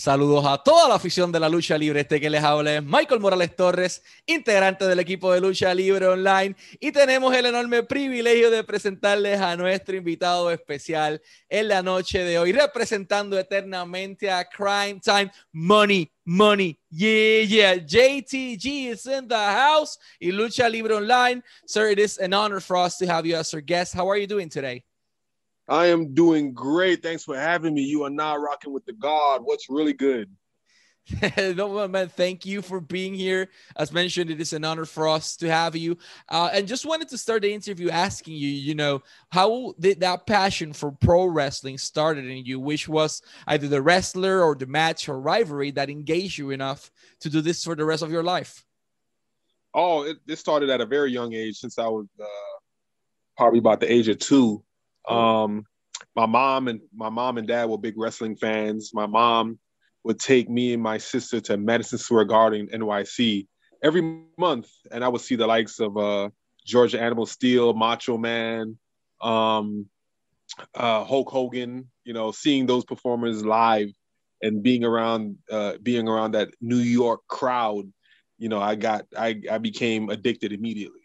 Saludos a toda la afición de la lucha libre. Este que les habla es Michael Morales Torres, integrante del equipo de lucha libre online. Y tenemos el enorme privilegio de presentarles a nuestro invitado especial en la noche de hoy, representando eternamente a Crime Time Money. Money, yeah, yeah. JTG is in the house. Y Lucha Libre Online. Sir, it is an honor for us to have you as our guest. How are you doing today? I am doing great. Thanks for having me. You are now rocking with the God. What's really good? no, man, thank you for being here. As mentioned, it is an honor for us to have you. Uh, and just wanted to start the interview asking you, you know, how did that passion for pro wrestling started in you, which was either the wrestler or the match or rivalry that engaged you enough to do this for the rest of your life? Oh, it, it started at a very young age since I was uh, probably about the age of two. Um, my mom and my mom and dad were big wrestling fans. My mom would take me and my sister to Madison Square Garden, NYC, every month, and I would see the likes of uh, George the Animal Steele, Macho Man, um, uh, Hulk Hogan. You know, seeing those performers live and being around, uh, being around that New York crowd. You know, I got, I, I became addicted immediately.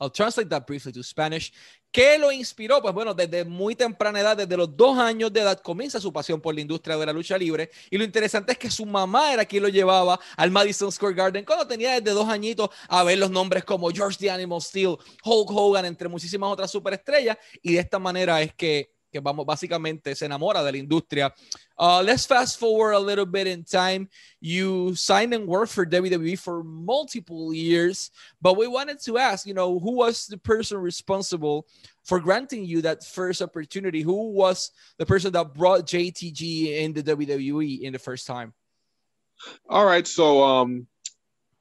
I'll translate that briefly to Spanish. ¿Qué lo inspiró? Pues bueno, desde muy temprana edad, desde los dos años de edad, comienza su pasión por la industria de la lucha libre. Y lo interesante es que su mamá era quien lo llevaba al Madison Square Garden cuando tenía desde dos añitos a ver los nombres como George the Animal Steel, Hulk Hogan, entre muchísimas otras superestrellas. Y de esta manera es que que vamos, básicamente se enamora de la industria. Uh, let's fast forward a little bit in time. You signed and worked for WWE for multiple years, but we wanted to ask, you know, who was the person responsible for granting you that first opportunity? Who was the person that brought JTG in the WWE in the first time? All right, so um,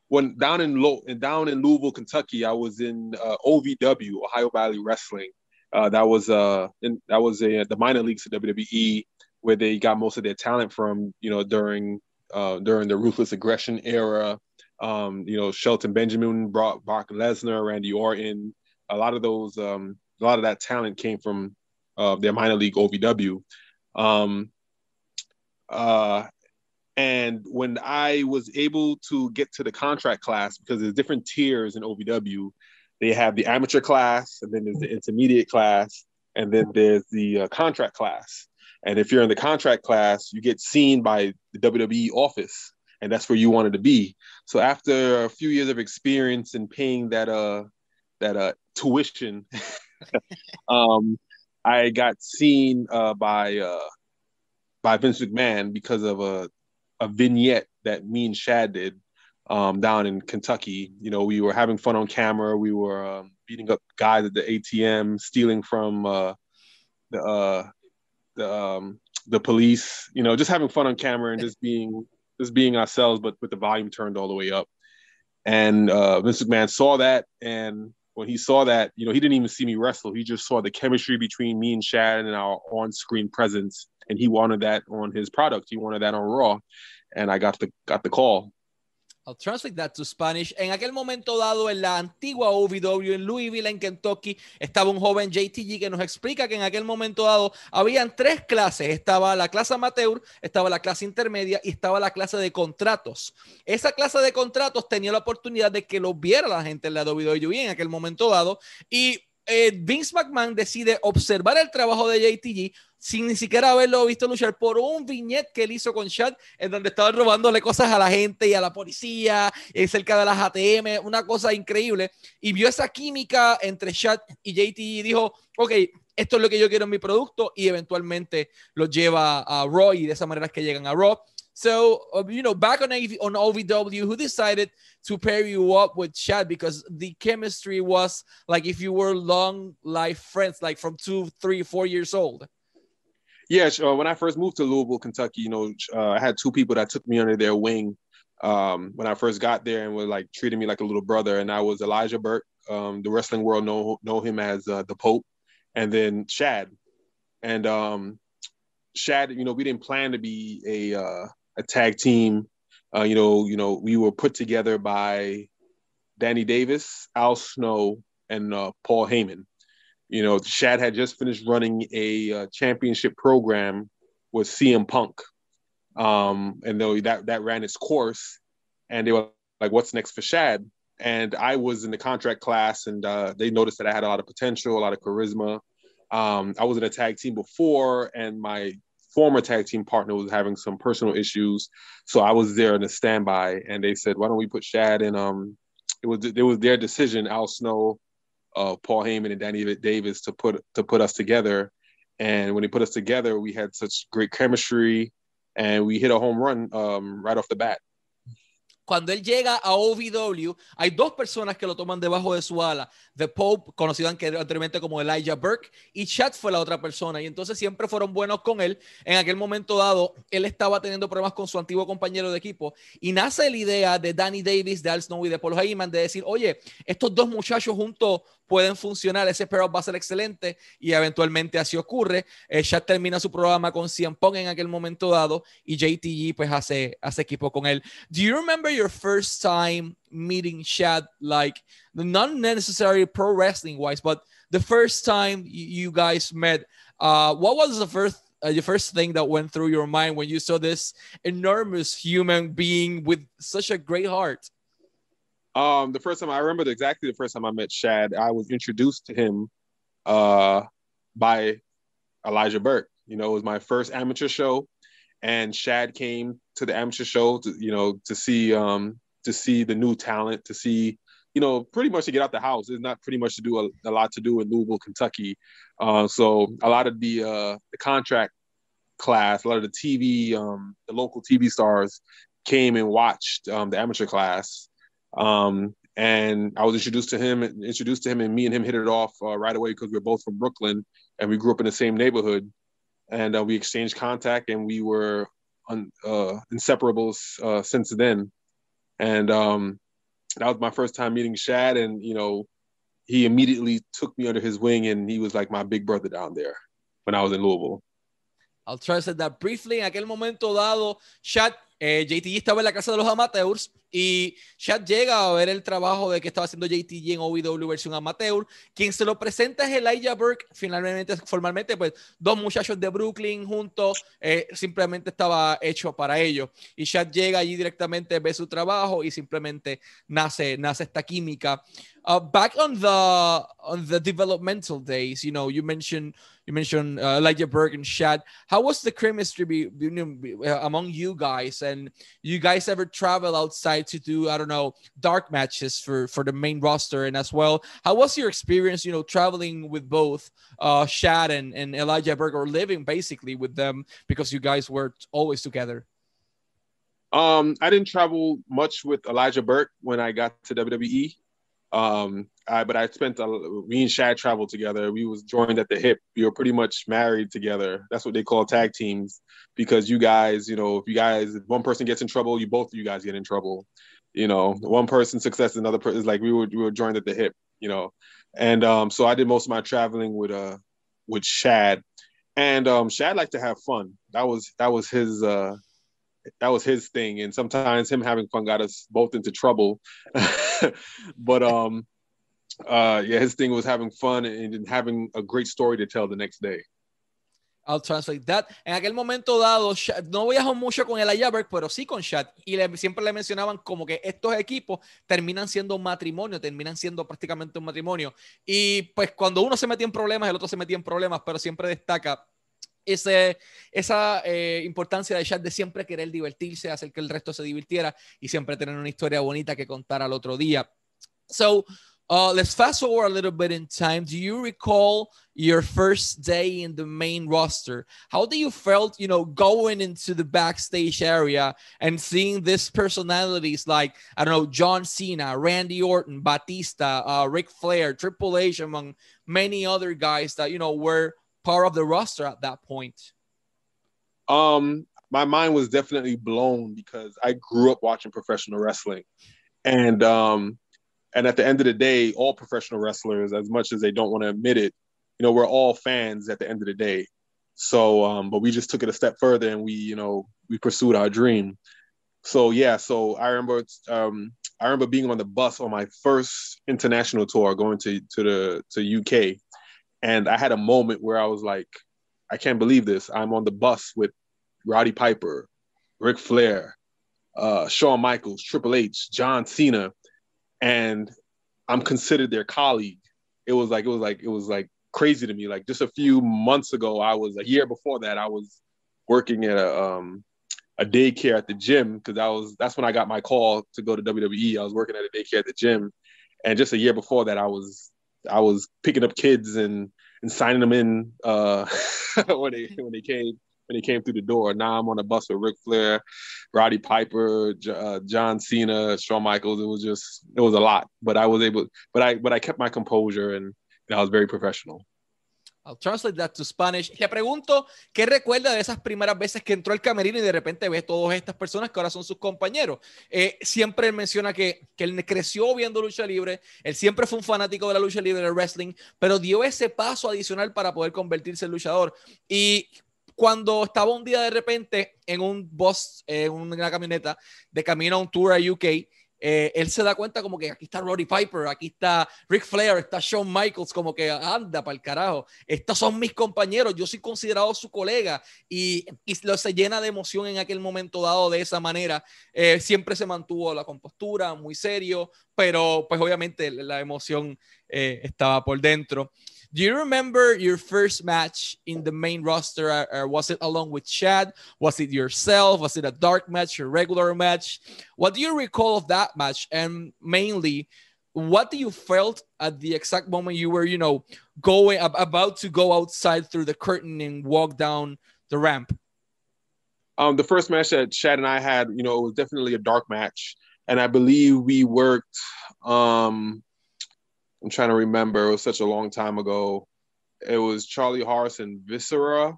when down in Lo- down in Louisville, Kentucky, I was in uh, OVW, Ohio Valley Wrestling uh, that was uh, in, that was a, the minor leagues of WWE where they got most of their talent from. You know, during uh, during the ruthless aggression era. Um, you know, Shelton Benjamin brought Brock Lesnar, Randy Orton. A lot of those, um, a lot of that talent came from uh, their minor league OVW. Um, uh, and when I was able to get to the contract class, because there's different tiers in OVW, they have the amateur class, and then there's the intermediate class, and then there's the uh, contract class. And if you're in the contract class, you get seen by the WWE office, and that's where you wanted to be. So after a few years of experience and paying that uh that uh tuition, um, I got seen uh, by uh, by Vince McMahon because of a a vignette that me and Shad did um, down in Kentucky. You know, we were having fun on camera. We were um, beating up guys at the ATM, stealing from uh, the uh, the um, the police. You know, just having fun on camera and just being just being ourselves, but with the volume turned all the way up. And uh, Vince McMahon saw that, and when he saw that, you know, he didn't even see me wrestle. He just saw the chemistry between me and Shad and our on-screen presence, and he wanted that on his product. He wanted that on Raw, and I got the got the call. I'll translate that to Spanish. En aquel momento dado, en la antigua OVW en Louisville, en Kentucky, estaba un joven JTG que nos explica que en aquel momento dado habían tres clases. Estaba la clase amateur, estaba la clase intermedia y estaba la clase de contratos. Esa clase de contratos tenía la oportunidad de que lo viera la gente en la WWE en aquel momento dado y eh, Vince McMahon decide observar el trabajo de JTG sin ni siquiera haberlo visto luchar por un viñet que él hizo con Chad, en donde estaba robándole cosas a la gente y a la policía, eh, cerca de las ATM, una cosa increíble. Y vio esa química entre Chad y JT y dijo, ok, esto es lo que yo quiero en mi producto y eventualmente lo lleva a Raw y de esa manera es que llegan a Raw. So, uh, you know, back on, on OVW, who decided to pair you up with Chad because the chemistry was like if you were long life friends, like from two, three, four years old. Yeah, uh, when I first moved to Louisville, Kentucky, you know, uh, I had two people that took me under their wing um, when I first got there and were like treating me like a little brother. And I was Elijah Burke. Um, the wrestling world know know him as uh, the Pope, and then Shad. And um, Shad, you know, we didn't plan to be a uh, a tag team. Uh, you know, you know, we were put together by Danny Davis, Al Snow, and uh, Paul Heyman you know, Shad had just finished running a uh, championship program with CM Punk. Um, and though that that ran its course, and they were like, "What's next for Shad?" And I was in the contract class, and uh, they noticed that I had a lot of potential, a lot of charisma. Um, I was in a tag team before, and my former tag team partner was having some personal issues, so I was there in a standby. And they said, "Why don't we put Shad in?" Um, it was it was their decision. Al Snow, uh, Paul Heyman, and Danny Davis to put to put us together. And when they put us together, we had such great chemistry, and we hit a home run um, right off the bat. Cuando él llega a OVW, hay dos personas que lo toman debajo de su ala. The Pope, conocido anteriormente como Elijah Burke, y Chad fue la otra persona. Y entonces siempre fueron buenos con él. En aquel momento dado, él estaba teniendo problemas con su antiguo compañero de equipo. Y nace la idea de Danny Davis, de Al Snow y de Paul Heyman de decir, oye, estos dos muchachos juntos pueden funcionar, ese pair va a ser excelente y eventualmente así ocurre. Eh, termina su programa con CM Punk en aquel momento dado y JTG pues hace, hace equipo con él. Do you remember your first time meeting Shad, like not necessarily pro wrestling wise, but the first time you guys met, uh, what was the first uh, the first thing that went through your mind when you saw this enormous human being with such a great heart? Um, the first time I remember exactly the first time I met Shad, I was introduced to him uh, by Elijah Burke. You know, it was my first amateur show, and Shad came to the amateur show to you know to see um, to see the new talent, to see you know pretty much to get out the house. There's not pretty much to do a, a lot to do in Louisville, Kentucky. Uh, so a lot of the uh, the contract class, a lot of the TV, um, the local TV stars came and watched um, the amateur class um, and I was introduced to him, introduced to him, and me and him hit it off uh, right away because we are both from Brooklyn and we grew up in the same neighborhood. And uh, we exchanged contact, and we were un, uh, inseparables uh, since then. And um, that was my first time meeting Shad, and you know, he immediately took me under his wing, and he was like my big brother down there when I was in Louisville. I'll try to say that briefly. En aquel momento dado, Shad, eh, JTG estaba en la casa de los amateurs y Shad llega a ver el trabajo de que estaba haciendo JTG en OVW versión amateur. Quien se lo presenta es Elijah Burke. Finalmente, formalmente, pues dos muchachos de Brooklyn juntos, eh, simplemente estaba hecho para ello. Y Shad llega allí directamente, ve su trabajo y simplemente nace, nace esta química. Uh, back on the on the developmental days, you know, you mentioned you mentioned uh, Elijah Burke and Shad. How was the chemistry be, uh, among you guys? And you guys ever travel outside to do I don't know dark matches for for the main roster and as well? How was your experience? You know, traveling with both uh, Shad and, and Elijah Burke, or living basically with them because you guys were always together. Um, I didn't travel much with Elijah Burke when I got to WWE. Um, But I spent a, me and Shad traveled together. We was joined at the hip. We were pretty much married together. That's what they call tag teams because you guys, you know, if you guys, if one person gets in trouble, you both of you guys get in trouble. You know, one person's success, another person is like we were we were joined at the hip. You know, and um, so I did most of my traveling with uh with Shad, and um, Shad liked to have fun. That was that was his uh that was his thing. And sometimes him having fun got us both into trouble. but um uh yeah, his thing was having fun and having a great story to tell the next day. I'll translate that. En aquel momento dado, no viajó mucho con el Ayaberg, pero sí con Shad. Y le, siempre le mencionaban como que estos equipos terminan siendo un matrimonio, terminan siendo prácticamente un matrimonio. Y pues cuando uno se metía en problemas, el otro se metía en problemas, pero siempre destaca ese, esa eh, importancia de Chad de siempre querer divertirse, hacer que el resto se divirtiera y siempre tener una historia bonita que contar al otro día. So, uh, let's fast forward a little bit in time. Do you recall your first day in the main roster? How do you felt, you know, going into the backstage area and seeing these personalities like, I don't know, John Cena, Randy Orton, Batista, uh, Ric Flair, Triple H, among many other guys that, you know, were part of the roster at that point? Um, my mind was definitely blown because I grew up watching professional wrestling, and um, and at the end of the day, all professional wrestlers, as much as they don't want to admit it, you know, we're all fans at the end of the day. So, um, but we just took it a step further and we, you know, we pursued our dream. So yeah, so I remember, um, I remember being on the bus on my first international tour, going to to the to UK, and I had a moment where I was like, I can't believe this. I'm on the bus with Roddy Piper, Ric Flair, uh, Shawn Michaels, Triple H, John Cena, and I'm considered their colleague. It was like it was like it was like crazy to me. Like just a few months ago, I was a year before that, I was working at a um, a daycare at the gym because I was that's when I got my call to go to WWE. I was working at a daycare at the gym, and just a year before that, I was I was picking up kids and and signing them in uh, when they when they came when he came through the door. Now I'm on a bus with Ric Flair, Roddy Piper, uh, John Cena, Shawn Michaels. It was just it was a lot, but I was able, but I but I kept my composure and, I was very professional. I'll translate that to Spanish. Le pregunto qué recuerda de esas primeras veces que entró al camerino y de repente ve todas estas personas que ahora son sus compañeros. Eh, siempre menciona que, que, él creció viendo lucha libre, él siempre fue un fanático de la lucha libre, del wrestling, pero dio ese paso adicional para poder convertirse en luchador. Y cuando estaba un día de repente en un bus, en una camioneta, de camino a un tour a UK, eh, él se da cuenta como que aquí está Roddy Piper, aquí está Ric Flair, está Shawn Michaels, como que anda para el carajo. Estos son mis compañeros, yo soy considerado su colega y, y lo, se llena de emoción en aquel momento dado de esa manera. Eh, siempre se mantuvo la compostura, muy serio, pero pues obviamente la emoción eh, estaba por dentro. Do you remember your first match in the main roster? Or uh, uh, was it along with Shad? Was it yourself? Was it a dark match, a regular match? What do you recall of that match? And mainly, what do you felt at the exact moment you were, you know, going about to go outside through the curtain and walk down the ramp? Um, the first match that Shad and I had, you know, it was definitely a dark match, and I believe we worked um, I'm trying to remember. It was such a long time ago. It was Charlie and Viscera.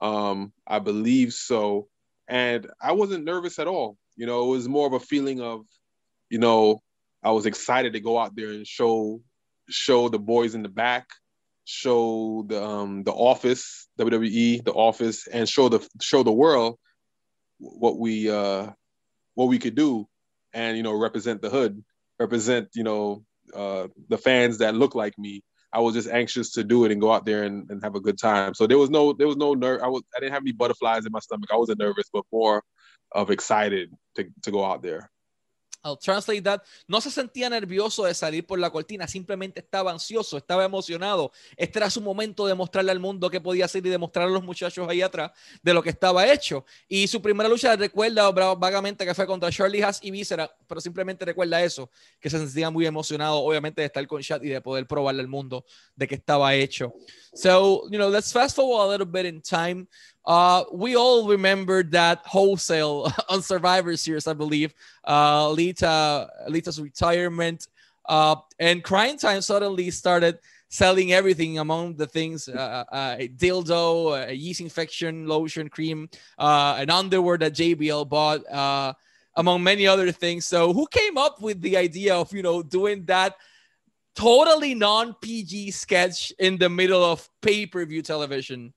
Um, I believe so. And I wasn't nervous at all. You know, it was more of a feeling of, you know, I was excited to go out there and show show the boys in the back, show the um the office, WWE, the office, and show the show the world what we uh what we could do and you know represent the hood, represent, you know, uh, the fans that look like me. I was just anxious to do it and go out there and, and have a good time. So there was no there was no nerve. I was I didn't have any butterflies in my stomach. I wasn't nervous, but more of excited to, to go out there. I'll translate that. No se sentía nervioso de salir por la cortina, simplemente estaba ansioso, estaba emocionado. Este era su momento de mostrarle al mundo qué podía hacer y demostrar a los muchachos ahí atrás de lo que estaba hecho. Y su primera lucha recuerda vagamente que fue contra Charlie Haas y Viscera, pero simplemente recuerda eso, que se sentía muy emocionado, obviamente, de estar con Chat y de poder probarle al mundo de que estaba hecho. So, you know, let's fast forward a little bit in time. Uh, we all remember that wholesale on Survivor Series, I believe. Uh, Lita, Lita's retirement, uh, and Cryme Tyme suddenly started selling everything among the things uh, uh, a dildo, a yeast infection lotion cream, uh, an underwear that JBL bought, uh, among many other things. So, who came up with the idea of you know doing that totally non PG sketch in the middle of pay per view television?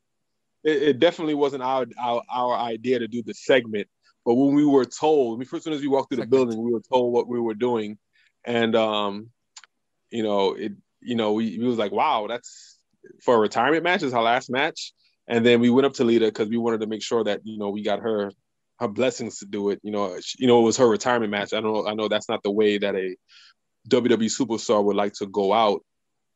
It, it definitely wasn't our, our, our idea to do the segment. But when we were told, I mean, as soon as we walked through the building, we were told what we were doing, and um, you know, it, you know, we, we was like, wow, that's for a retirement match. Is our last match, and then we went up to Lita because we wanted to make sure that you know we got her her blessings to do it. You know, you know, it was her retirement match. I don't know, I know that's not the way that a WWE superstar would like to go out,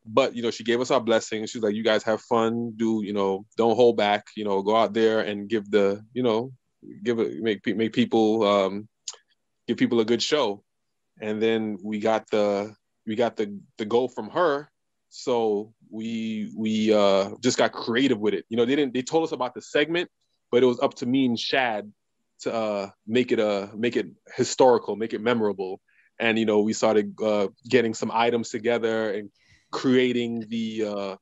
but you know she gave us our blessing she's like you guys have fun. Do you know don't hold back. You know go out there and give the you know give it make make people um give people a good show. And then we got the we got the the goal from her. So we we uh just got creative with it. You know they didn't they told us about the segment but it was up to me and shad to uh make it uh make it historical make it memorable. And you know we started uh getting some items together and creating the uh,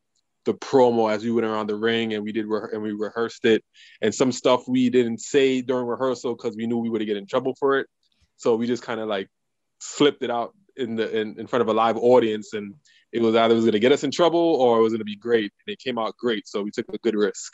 the promo as we went around the ring and we did re- and we rehearsed it. And some stuff we didn't say during rehearsal because we knew we would get in trouble for it. So we just kind of like flipped it out in the in, in front of a live audience and it was either it was going to get us in trouble or it was going to be great. And it came out great, so we took a good risk.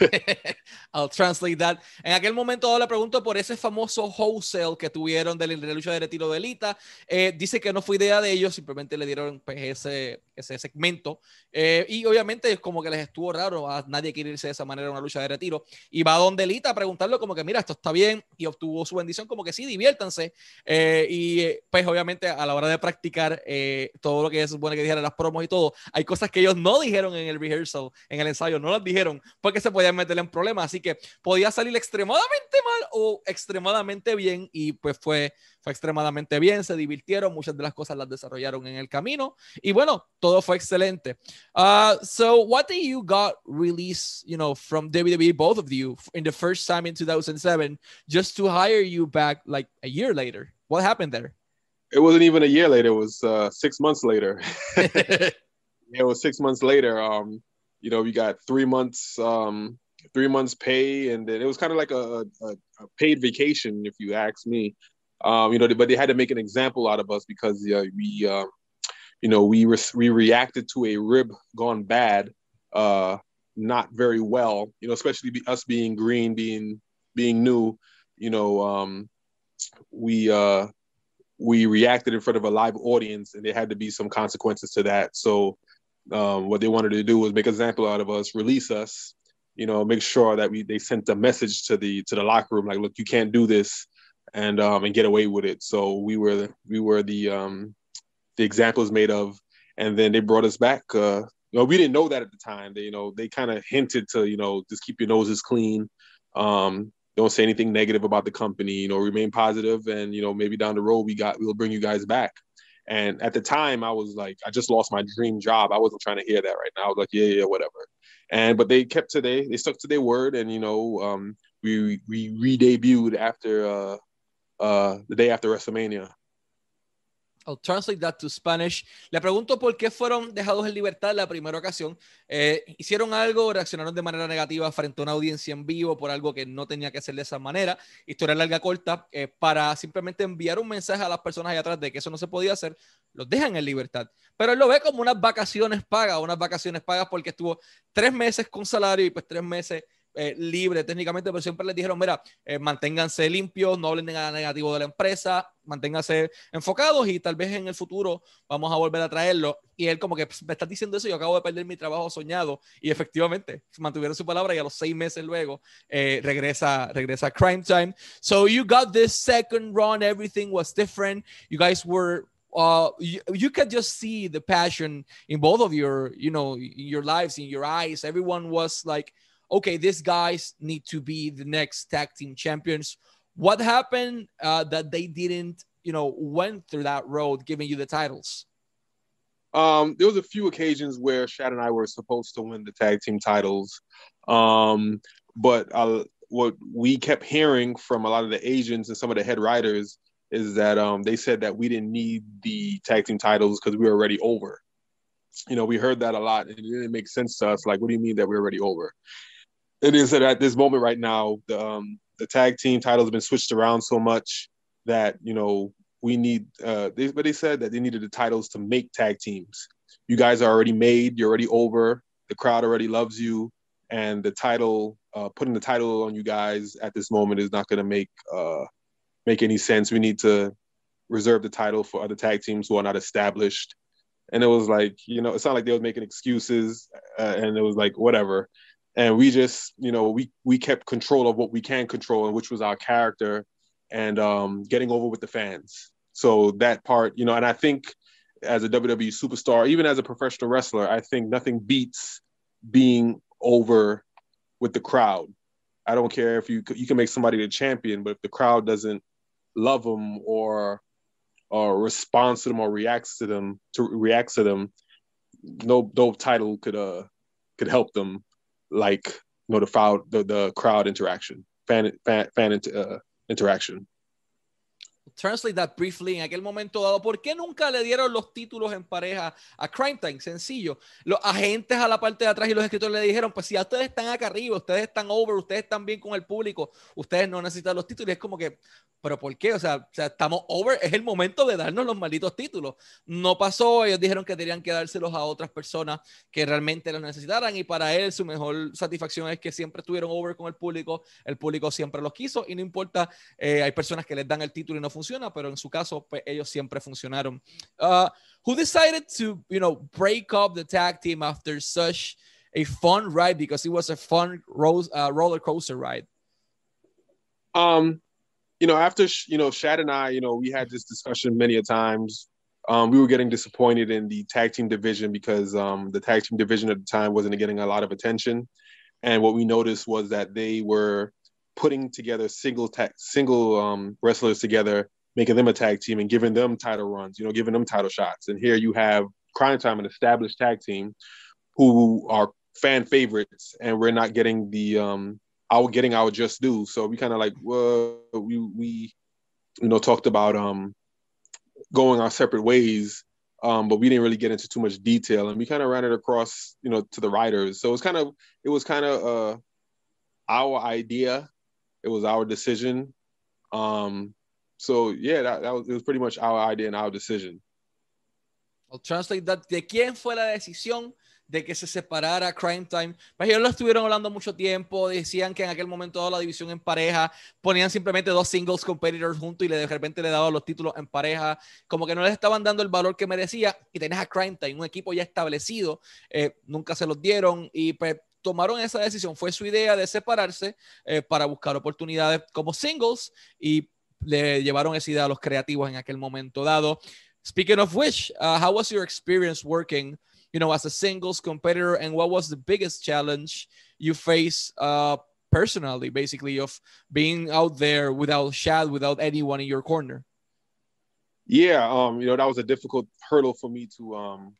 I'll translate that. En aquel momento le pregunto por ese famoso wholesale que tuvieron de la lucha de retiro de Lita. Eh, dice que no fue idea de ellos, simplemente le dieron pues, ese, ese segmento. Eh, y obviamente es como que les estuvo raro, a nadie quiere irse de esa manera a una lucha de retiro. Y va donde Lita a preguntarle como que, mira, esto está bien, y obtuvo su bendición como que sí, diviértanse. Eh, y pues obviamente a la hora de practicar eh, todo lo que es supone que las promos y todo, hay cosas que ellos no dijeron en el rehearsal, en el ensayo, no las dijeron porque se podían meter en problemas. Así que podía salir extremadamente mal o extremadamente bien y pues fue, fue extremadamente bien, se divirtieron, muchas de las cosas las desarrollaron en el camino y bueno, todo fue excelente. Uh, so what did you got released, you know, from WWE, both of you, in the first time in 2007, just to hire you back like a year later? What happened there? It wasn't even a year later. It was uh, six months later. it was six months later. Um, you know, we got three months, um, three months pay, and then it was kind of like a, a, a, paid vacation, if you ask me. Um, you know, but they had to make an example out of us because uh, we, uh, you know, we re- we reacted to a rib gone bad, uh, not very well. You know, especially be, us being green, being being new. You know, um, we uh, we reacted in front of a live audience, and there had to be some consequences to that. So, um, what they wanted to do was make an example out of us, release us. You know, make sure that we they sent a message to the to the locker room, like, look, you can't do this, and um, and get away with it. So we were we were the um, the example is made of, and then they brought us back. Uh, you know, we didn't know that at the time. They, you know, they kind of hinted to, you know, just keep your noses clean. Um, don't say anything negative about the company. You know, remain positive, and you know, maybe down the road we got we'll bring you guys back. And at the time, I was like, I just lost my dream job. I wasn't trying to hear that right now. I was like, yeah, yeah, whatever. And but they kept to they they stuck to their word, and you know, um, we we re-debuted after uh, uh, the day after WrestleMania. I'll translate that to Spanish. Le pregunto por qué fueron dejados en libertad la primera ocasión. Eh, hicieron algo, reaccionaron de manera negativa frente a una audiencia en vivo por algo que no tenía que hacer de esa manera. Historia larga corta, eh, para simplemente enviar un mensaje a las personas allá atrás de que eso no se podía hacer, los dejan en libertad. Pero él lo ve como unas vacaciones pagas, unas vacaciones pagas porque estuvo tres meses con salario y pues tres meses eh, libre técnicamente, pero siempre les dijeron, mira, eh, manténganse limpios, no hablen de nada negativo de la empresa, manténganse enfocados y tal vez en el futuro vamos a volver a traerlo. Y él como que pues, me estás diciendo eso, yo acabo de perder mi trabajo soñado y efectivamente mantuvieron su palabra y a los seis meses luego eh, regresa, regresa Crime Time. So you got this second run, everything was different. You guys were uh, you, you could just see the passion in both of your, you know, your lives, in your eyes. Everyone was like, okay, these guys need to be the next tag team champions. What happened uh, that they didn't, you know, went through that road, giving you the titles? Um, there was a few occasions where Shad and I were supposed to win the tag team titles, um, but uh, what we kept hearing from a lot of the agents and some of the head writers is that um, they said that we didn't need the tag team titles because we were already over. You know, we heard that a lot, and it didn't make sense to us. Like, what do you mean that we're already over? It is that at this moment right now, the um, the tag team titles have been switched around so much that you know we need. Uh, they, but they said that they needed the titles to make tag teams. You guys are already made. You're already over. The crowd already loves you, and the title, uh, putting the title on you guys at this moment is not going to make uh, make any sense. We need to reserve the title for other tag teams who are not established. And it was like, you know, it sounded like they were making excuses, uh, and it was like, whatever and we just you know we we kept control of what we can control and which was our character and um, getting over with the fans. So that part you know and i think as a wwe superstar even as a professional wrestler i think nothing beats being over with the crowd. I don't care if you you can make somebody the champion but if the crowd doesn't love them or or responds to them or reacts to them to reacts to them no no title could uh could help them like you know the crowd the, the crowd interaction fan fan, fan uh, interaction translate that briefly en aquel momento dado. ¿Por qué nunca le dieron los títulos en pareja a Crime Time? Sencillo. Los agentes a la parte de atrás y los escritores le dijeron, pues si ya ustedes están acá arriba, ustedes están over, ustedes están bien con el público, ustedes no necesitan los títulos. Y es como que, ¿pero por qué? O sea, o sea, estamos over, es el momento de darnos los malditos títulos. No pasó, ellos dijeron que tenían que dárselos a otras personas que realmente los necesitaran y para él su mejor satisfacción es que siempre estuvieron over con el público, el público siempre los quiso y no importa, eh, hay personas que les dan el título y no funciona, pero en su caso, pues ellos siempre funcionaron. Uh, who decided to, you know, break up the tag team after such a fun ride because it was a fun ro uh, roller coaster ride? Um, you know, after you know, Shad and I, you know, we had this discussion many a times. Um, we were getting disappointed in the tag team division because um, the tag team division at the time wasn't getting a lot of attention, and what we noticed was that they were putting together single tag, single um, wrestlers together, making them a tag team and giving them title runs, you know, giving them title shots. And here you have Cryme Tyme, an established tag team, who are fan favorites, and we're not getting the um, our getting our just due. So we kind of like, well, we we you know talked about um going our separate ways, um, but we didn't really get into too much detail, and we kind of ran it across you know to the writers. So it was kind of it was kind of uh, our idea, it was our decision. Um, so yeah, that, that was it was pretty much our idea and our decision. I'll translate that. ¿De quién fue la decisión? de que se separara Crime Time. Pues ellos lo estuvieron hablando mucho tiempo, decían que en aquel momento toda la división en pareja, ponían simplemente dos singles competitors juntos y de repente le daban los títulos en pareja, como que no les estaban dando el valor que merecía y tenés a Crime Time, un equipo ya establecido, eh, nunca se los dieron y pues tomaron esa decisión, fue su idea de separarse eh, para buscar oportunidades como singles y le llevaron esa idea a los creativos en aquel momento dado. Speaking of which, uh, how was your experience working you know, as a singles competitor, and what was the biggest challenge you face uh, personally, basically, of being out there without Shad, without anyone in your corner? Yeah, um, you know, that was a difficult hurdle for me to um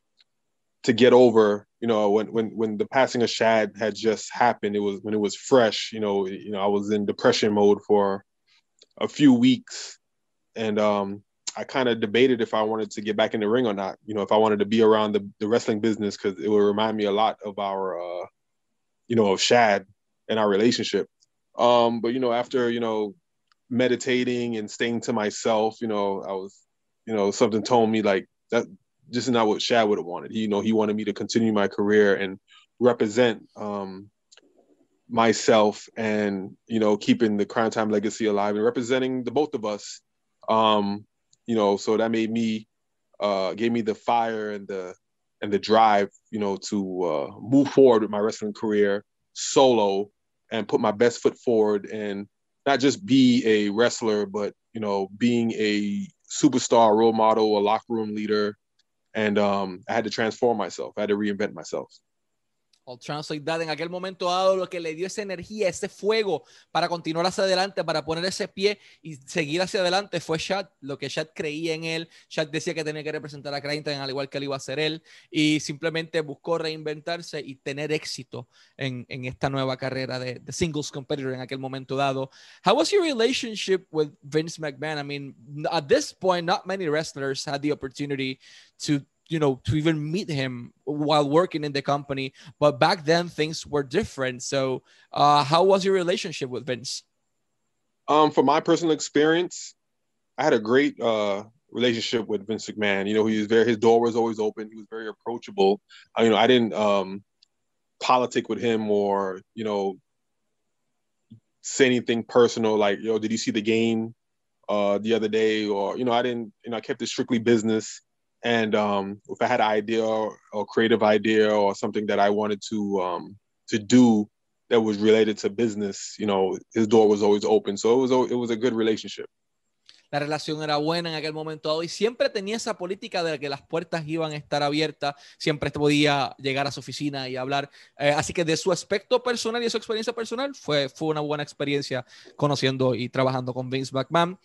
to get over. You know, when when when the passing of Shad had just happened, it was when it was fresh. You know, you know, I was in depression mode for a few weeks, and um, I kind of debated if I wanted to get back in the ring or not. You know, if I wanted to be around the, the wrestling business because it would remind me a lot of our, uh, you know, of Shad and our relationship. Um, but you know, after you know, meditating and staying to myself, you know, I was, you know, something told me like that. Just not what Shad would have wanted. He, you know, he wanted me to continue my career and represent um, myself and you know keeping the Cryme Tyme legacy alive and representing the both of us um, you know, so that made me uh, gave me the fire and the and the drive, you know, to uh, move forward with my wrestling career solo and put my best foot forward and not just be a wrestler, but you know, being a superstar role model, a locker room leader, and um, I had to transform myself. I had to reinvent myself. I'll translate that. En aquel momento dado, lo que le dio esa energía, ese fuego para continuar hacia adelante, para poner ese pie y seguir hacia adelante fue Shad, lo que Shad creía en él. Shad decía que tenía que representar a Crainton al igual que él iba a ser él, y simplemente buscó reinventarse y tener éxito en, en esta nueva carrera de, de, singles competitor en aquel momento dado. How was your relationship with Vince McMahon? I mean, at this point, not many wrestlers had the opportunity to you know to even meet him while working in the company. But back then things were different. So uh, how was your relationship with vince? Um, from my personal experience i had a great uh, relationship with vince mcmahon. You know he was very his door was always open. He was very approachable. I, you know i didn't um, politic with him or you know say anything personal like yo did you see the game uh, the other day? Or you know i didn't you know i kept it strictly business and um, if I had an idea or, or, creative idea or something that I wanted to um, to do that was related to business, you know, his door was always open. So it was it was a good relationship. La relación era buena en aquel momento y siempre tenía esa política de que las puertas iban a estar abiertas, siempre podía llegar a su oficina y hablar. Eh, así que de su aspecto personal y de su experiencia personal fue, fue una buena experiencia conociendo y trabajando con Vince McMahon.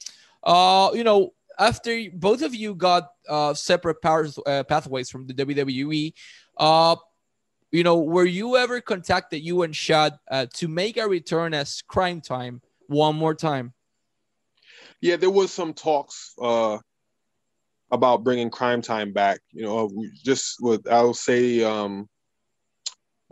Uh, you know, after both of you got uh, separate powers, uh, pathways from the WWE, uh, you know, were you ever contacted, you and Shad, uh, to make a return as Cryme Tyme one more time? Yeah, there was some talks uh, about bringing Cryme Tyme back. You know, just with I'll say, um,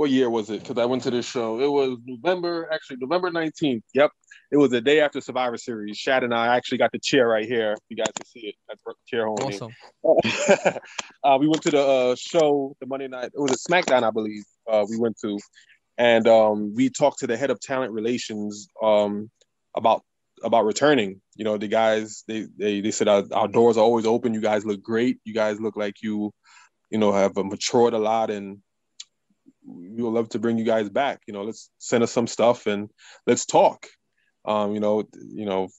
what year was it? Because I went to this show. It was November, actually November nineteenth. Yep, it was the day after Survivor Series. Shad and I actually got the chair right here. You guys can see it. That's the chair holding. Awesome. uh, we went to the uh, show the Monday night. It was a SmackDown, I believe. Uh, we went to, and um, we talked to the head of talent relations um, about about returning. You know, the guys they they, they said our, our doors are always open. You guys look great. You guys look like you, you know, have matured a lot and we would love to bring you guys back. You know, let's send us some stuff and let's talk Um, you know, you know,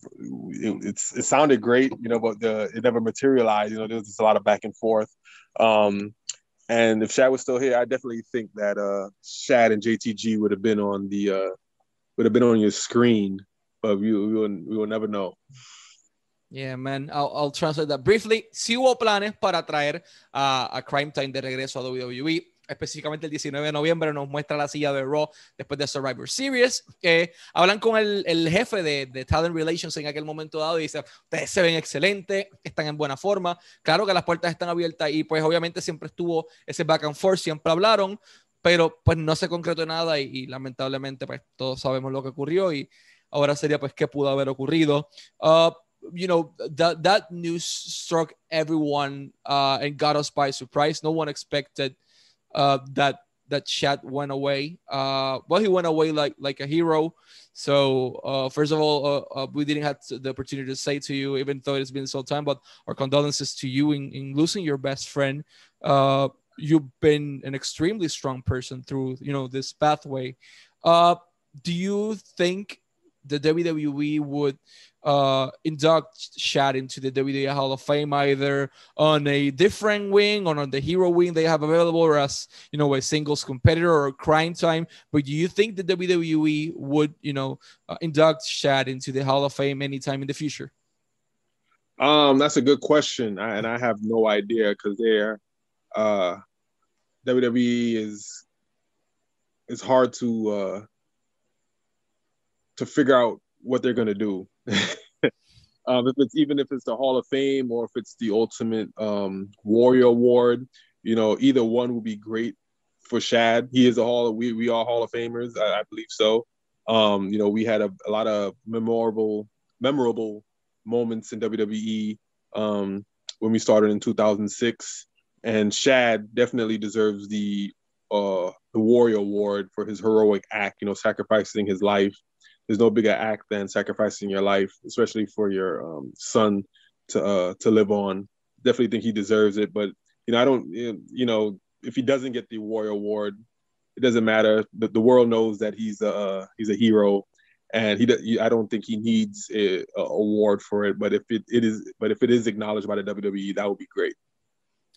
it, it's it sounded great, you know, but the it never materialized. You know, there was just a lot of back and forth. Um, and if Shad was still here, I definitely think that uh, Shad and JTG would have been on the uh, would have been on your screen, but we, we, will, we will never know. Yeah, man. I'll, I'll translate that briefly. Si hubo planes para traer a, a Cryme Tyme de regreso a WWE específicamente el 19 de noviembre, nos muestra la silla de Raw después de Survivor Series. que hablan con el, el jefe de, de, Talent Relations en aquel momento dado y dice, ustedes se ven excelentes, están en buena forma. Claro que las puertas están abiertas y pues obviamente siempre estuvo ese back and forth, siempre hablaron, pero pues no se concretó nada y, lamentablemente pues todos sabemos lo que ocurrió y ahora sería pues qué pudo haber ocurrido. Uh, you know that that news struck everyone uh, and got us by surprise. No one expected uh, that that Shad went away. Uh, well, he went away like like a hero. So uh, first of all, uh, uh, we didn't have the opportunity to say to you, even though it's been some time, but our condolences to you in, in losing your best friend. Uh, you've been an extremely strong person through you know this pathway. Uh, do you think the WWE would uh, induct Shad into the WWE Hall of Fame either on a different wing or on the hero wing they have available, or as you know, a singles competitor or Cryme Tyme. But do you think the WWE would, you know, uh, induct Shad into the Hall of Fame anytime in the future? Um, that's a good question, I, and I have no idea because they're uh, WWE is it's hard to uh, to figure out what they're gonna do. um, if it's even if it's the Hall of Fame or if it's the Ultimate um, Warrior Award, you know, either one would be great for Shad. He is a Hall. Of, we we are Hall of Famers, I, I believe so. Um, you know, we had a, a, lot of memorable memorable moments in WWE um, when we started in 2006, and Shad definitely deserves the uh, the Warrior Award for his heroic act. You know, sacrificing his life there's no bigger act than sacrificing your life, especially for your um, son to uh, to live on. Definitely think he deserves it, but you know, I don't. You know, if he doesn't get the Warrior Award, it doesn't matter. The, the world knows that he's a he's a hero, and he. I don't think he needs a, a award for it. But if it, it is, but if it is acknowledged by the WWE, that would be great.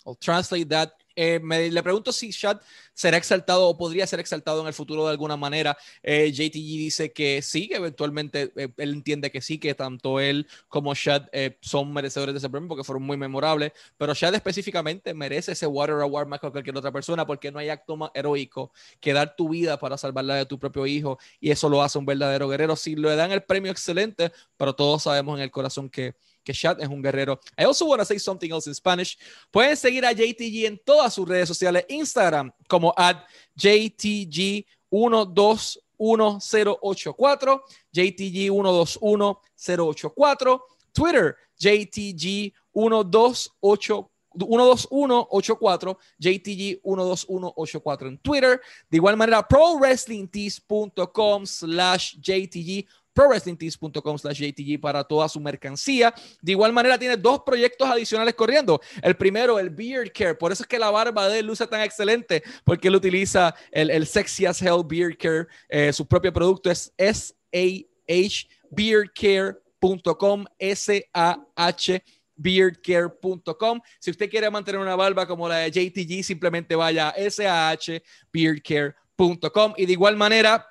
I'll translate that Eh, me, le pregunto si Shad será exaltado o podría ser exaltado en el futuro de alguna manera. Eh, JTG dice que sí, eventualmente eh, él entiende que sí, que tanto él como Shad son merecedores de ese premio porque fueron muy memorables, pero Shad específicamente merece ese Water Award más que cualquier otra persona porque no hay acto más heroico que dar tu vida para salvar la de tu propio hijo y eso lo hace un verdadero guerrero. Si le dan el premio excelente, pero todos sabemos en el corazón que que Shad es un guerrero. I also want to say something else in Spanish. Pueden seguir a JTG en todas sus redes sociales, Instagram como at JTG121084, JTG121084, Twitter JTG128 12184, JTG12184 en Twitter. De igual manera, prowrestlingtees.com slash JTG prowrestlingtees.com slash JTG para toda su mercancía. De igual manera, tiene dos proyectos adicionales corriendo. El primero, el Beard Care. Por eso es que la barba de él luce tan excelente, porque él utiliza el, el Sexy as Hell Beard Care. Eh, su propio producto es S-A-H beardcare.com, S-A-H beardcare.com. Si usted quiere mantener una barba como la de JTG, simplemente vaya a sahbeardcare.com. Y de igual manera,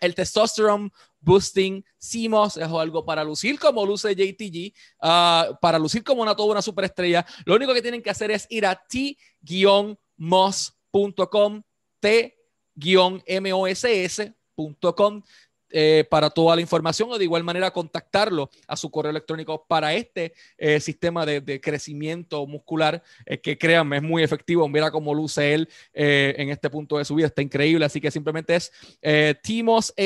el testosterone boosting CMOS es algo para lucir como luce JTG, uh, para lucir como una toda una superestrella. Lo único que tienen que hacer es ir a t-moss.com, t-moss.com eh, para toda la información o de igual manera contactarlo a su correo electrónico para este eh, sistema de, crecimiento muscular eh, que créanme es muy efectivo. Mira cómo luce él en este punto de su vida, está increíble. Así que simplemente es timosllc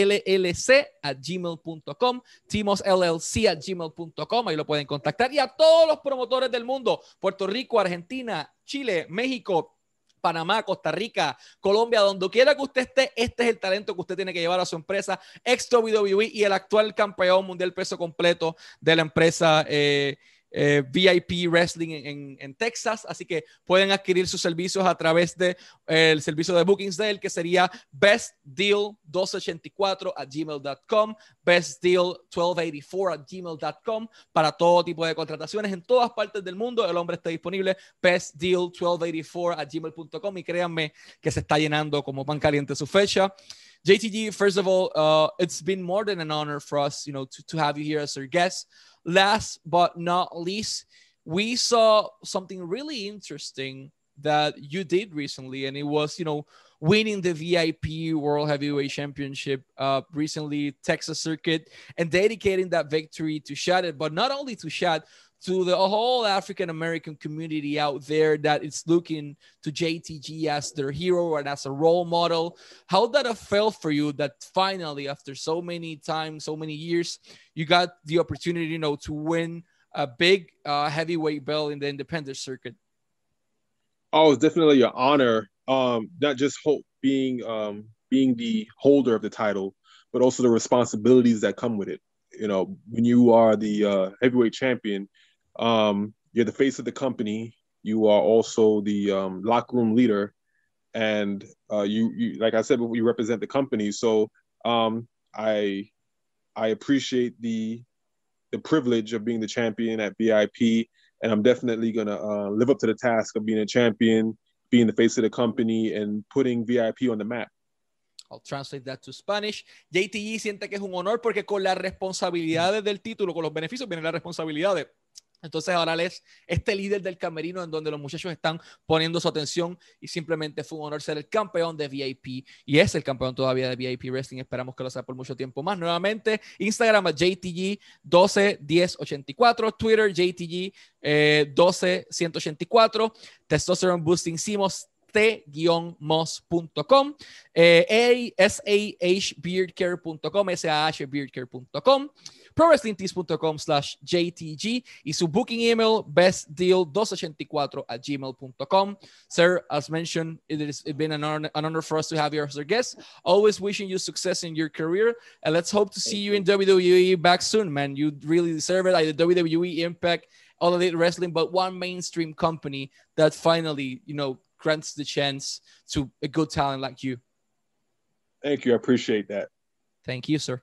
a gmail.com, timosllc gmail.com, ahí lo pueden contactar. Y a todos los promotores del mundo, Puerto Rico, Argentina, Chile, México, Panamá, Costa Rica, Colombia, donde quiera que usted esté, este es el talento que usted tiene que llevar a su empresa, ex WWE y el actual campeón mundial peso completo de la empresa. Eh, eh, VIP Wrestling en, Texas, así que pueden adquirir sus servicios a través del de, el servicio de bookings de él, que sería bestdeal284 at gmail.com, bestdeal1284 at gmail.com, para todo tipo de contrataciones en todas partes del mundo. El hombre está disponible, bestdeal1284 at gmail.com y créanme que se está llenando como pan caliente su fecha. JTG, first of all, uh, it's been more than an honor for us, you know, to, to have you here as our guest. last but not least, we saw something really interesting that you did recently, and it was, you know, winning the VIP World Heavyweight Championship uh, recently, Texas Circuit, and dedicating that victory to Shad. But not only to Shad, to the whole African American community out there that is looking to JTG as their hero and as a role model. How did that felt for you that finally, after so many times, so many years, you got the opportunity, you know, to win a big uh, heavyweight belt in the independent circuit? Oh, it's definitely an honor. Um, not just hope being um, being the holder of the title, but also the responsibilities that come with it. You know, when you are the uh, heavyweight champion, um, you're the face of the company. You are also the um, locker room leader, and uh, you, you, like I said, before, you represent the company. So um, I, I appreciate the, the privilege of being the champion at VIP, and I'm definitely gonna uh, live up to the task of being a champion, being the face of the company, and putting VIP on the map. I'll translate that to Spanish. JTG siente que es un honor porque con las responsabilidades del título, con los beneficios, viene la responsabilidad de Entonces ahora él es este líder del camerino en donde los muchachos están poniendo su atención y simplemente fue un honor ser el campeón de VIP y es el campeón todavía de VIP Wrestling. Esperamos que lo sea por mucho tiempo más. Nuevamente, Instagram a JTG 121084, Twitter JTG eh, 12184, Testosterone Boosting Simos t-moss.com, eh, sahbeardcare.com, sahbeardcare.com prowrestlingtees.com slash JTG y su booking email bestdeal284 at gmail.com. Sir, as mentioned, it has been an honor, an honor for us to have you as our guest. Always wishing you success in your career. And let's hope to see you in WWE back soon, man. You really deserve it. Like the WWE Impact, All Elite Wrestling, but one mainstream company that finally, you know, grants the chance to a good talent like you. Thank you. I appreciate that. Thank you, sir.